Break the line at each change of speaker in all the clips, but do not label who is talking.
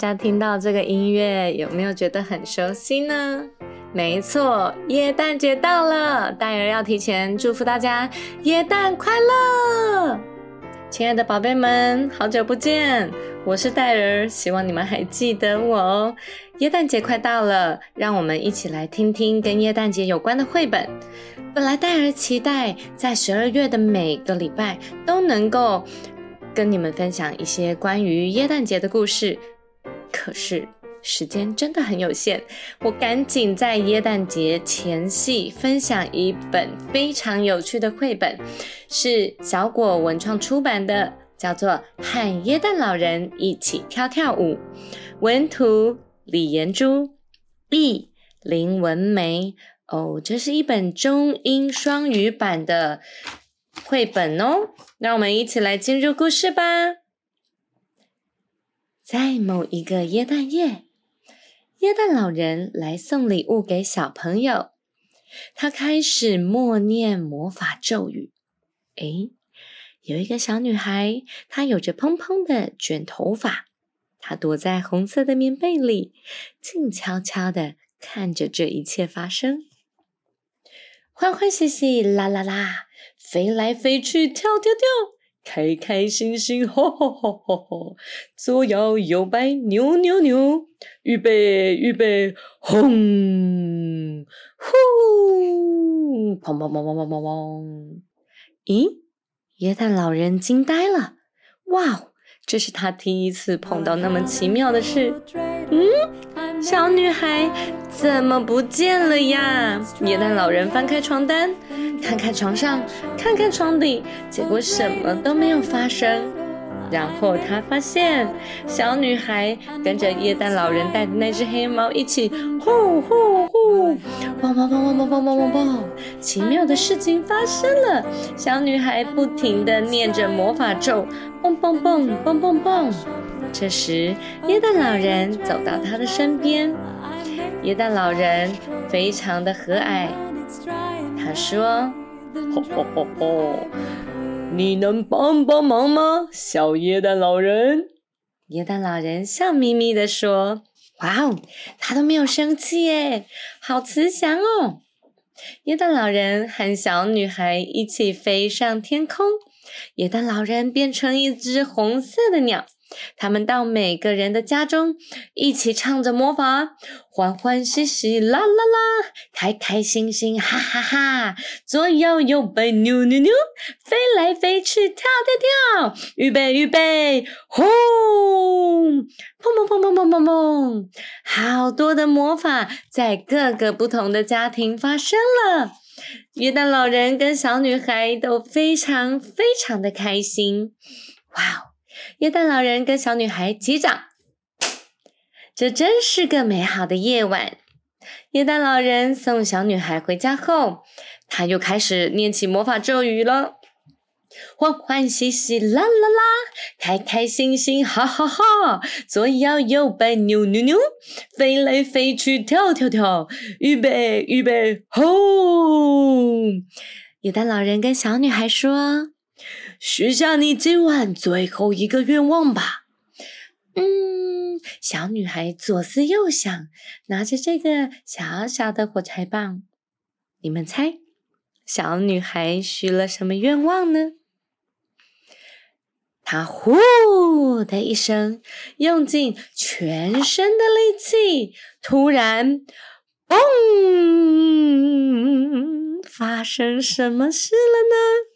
大家听到这个音乐，有没有觉得很熟悉呢？没错，耶诞节到了，戴尔要提前祝福大家耶诞快乐！亲爱的宝贝们，好久不见，我是戴尔，希望你们还记得我哦。耶诞节快到了，让我们一起来听听跟耶诞节有关的绘本。本来戴尔期待在十二月的每个礼拜都能够跟你们分享一些关于耶诞节的故事，可是。时间真的很有限，我赶紧在耶诞节前夕分享一本非常有趣的绘本，是小果文创出版的，叫做《和耶诞老人一起跳跳舞》，文图李延珠，译林文梅。哦，这是一本中英双语版的绘本哦，让我们一起来进入故事吧。在某一个耶诞夜。耶诞老人来送礼物给小朋友，他开始默念魔法咒语。诶，有一个小女孩，她有着蓬蓬的卷头发，她躲在红色的棉被里，静悄悄的看着这一切发生。欢欢喜喜，啦啦啦，飞来飞去，跳跳跳。开开心心，吼吼吼吼吼！左摇右摆，扭扭扭，预备预备，轰呼！砰砰砰砰砰砰砰！咦，耶诞老人惊呆了！哇，这是他第一次碰到那么奇妙的事。嗯，小女孩怎么不见了呀？耶诞老人翻开床单。看看床上，看看床底，结果什么都没有发生。然后他发现小女孩跟着耶诞老人带的那只黑猫一起呼呼呼，蹦蹦蹦蹦蹦蹦蹦蹦蹦，奇妙的事情发生了。小女孩不停地念着魔法咒，蹦蹦蹦蹦蹦蹦。这时耶诞老人走到她的身边，耶诞老人非常的和蔼。他说：“吼吼吼吼，你能帮帮忙吗，小耶诞老人？”耶诞老人笑眯眯的说：“哇哦，他都没有生气耶，好慈祥哦！”耶诞老人和小女孩一起飞上天空，耶诞老人变成一只红色的鸟。他们到每个人的家中，一起唱着魔法，欢欢喜喜啦啦啦，开开心心哈哈哈，左摇右摆扭扭扭，飞来飞去跳跳跳，预备预备，轰！砰砰砰砰砰砰砰，好多的魔法在各个不同的家庭发生了。约旦老人跟小女孩都非常非常的开心，哇哦！耶诞老人跟小女孩击掌，这真是个美好的夜晚。耶诞老人送小女孩回家后，他又开始念起魔法咒语了：欢欢喜喜啦啦啦，开开心心哈哈哈，左摇右摆扭扭扭，飞来飞去跳跳跳，预备预备吼！耶诞老人跟小女孩说。许下你今晚最后一个愿望吧。嗯，小女孩左思右想，拿着这个小小的火柴棒，你们猜，小女孩许了什么愿望呢？她呼的一声，用尽全身的力气，突然，嘣！发生什么事了呢？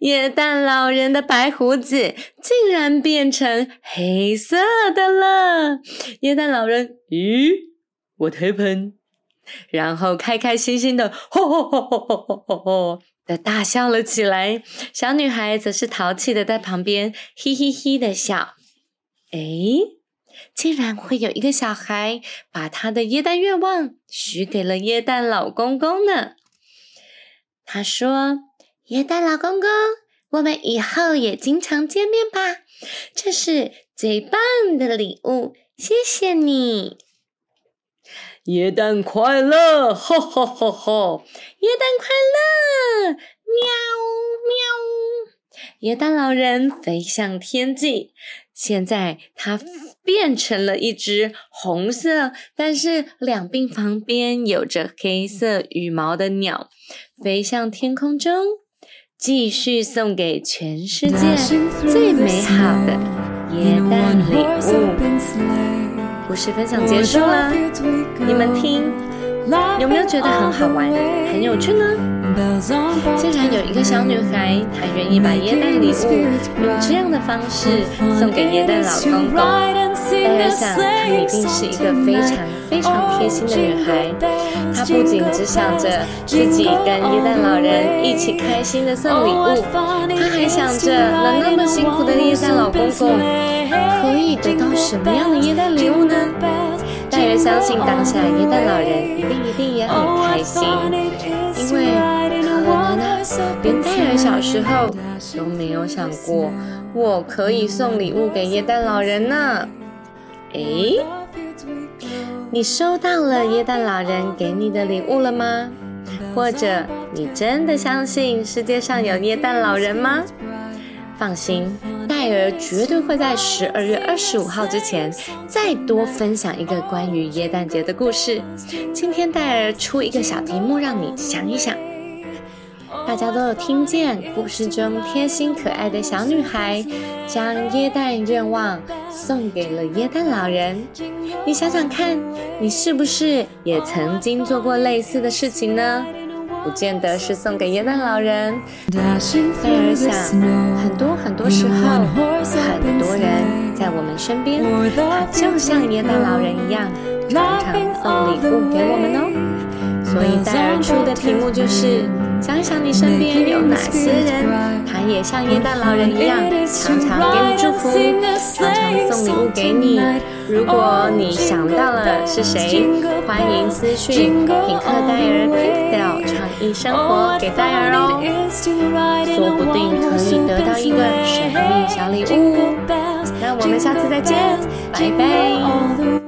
耶诞老人的白胡子竟然变成黑色的了。耶诞老人，咦，我推盆，然后开开心心的，吼吼吼吼吼吼吼的大笑了起来。小女孩则是淘气的在旁边嘿嘿嘿的笑。诶竟然会有一个小孩把他的耶诞愿望许给了耶诞老公公呢。他说：“耶诞老公公，我们以后也经常见面吧。这是最棒的礼物，谢谢你。耶诞快乐，哈哈哈哈！耶诞快乐，喵喵！耶诞老人飞向天际，现在它变成了一只红色，但是两鬓旁边有着黑色羽毛的鸟，飞向天空中，继续送给全世界最美好的耶诞礼物。故事分享结束了，你们听，有没有觉得很好玩、很有趣呢？竟然有一个小女孩，她愿意把耶诞礼物用这样的方式送给耶诞老公公。大家想，她一定是一个非常非常贴心的女孩。她不仅只想着自己跟耶诞老人一起开心的送礼物，她还想着，那那么辛苦的耶诞老公公可以得到什么样的耶诞礼物呢？戴尔相信当下耶诞老人一定一定也很开心，因为可能啊。连戴尔小时候都没有想过，我可以送礼物给耶诞老人呢。诶，你收到了耶诞老人给你的礼物了吗？或者你真的相信世界上有耶诞老人吗？放心，戴尔绝对会在十二月二十五号之前再多分享一个关于耶诞节的故事。今天戴尔出一个小题目，让你想一想。大家都有听见故事中贴心可爱的小女孩将耶诞愿望送给了耶诞老人。你想想看，你是不是也曾经做过类似的事情呢？不见得是送给耶诞老人。戴尔想，很多很多时候，很多人在我们身边，他就像耶诞老人一样，常常送礼物给我们哦。所以戴尔出的题目就是。想想你身边有哪些人，他也像圣诞老人一样，常常给你祝福，常常送礼物给你。如果你想到了是谁，欢迎私讯品客戴尔 Pixel 创意生活给戴尔哦，说不定可以得到一个神秘小礼物。那我们下次再见，拜拜。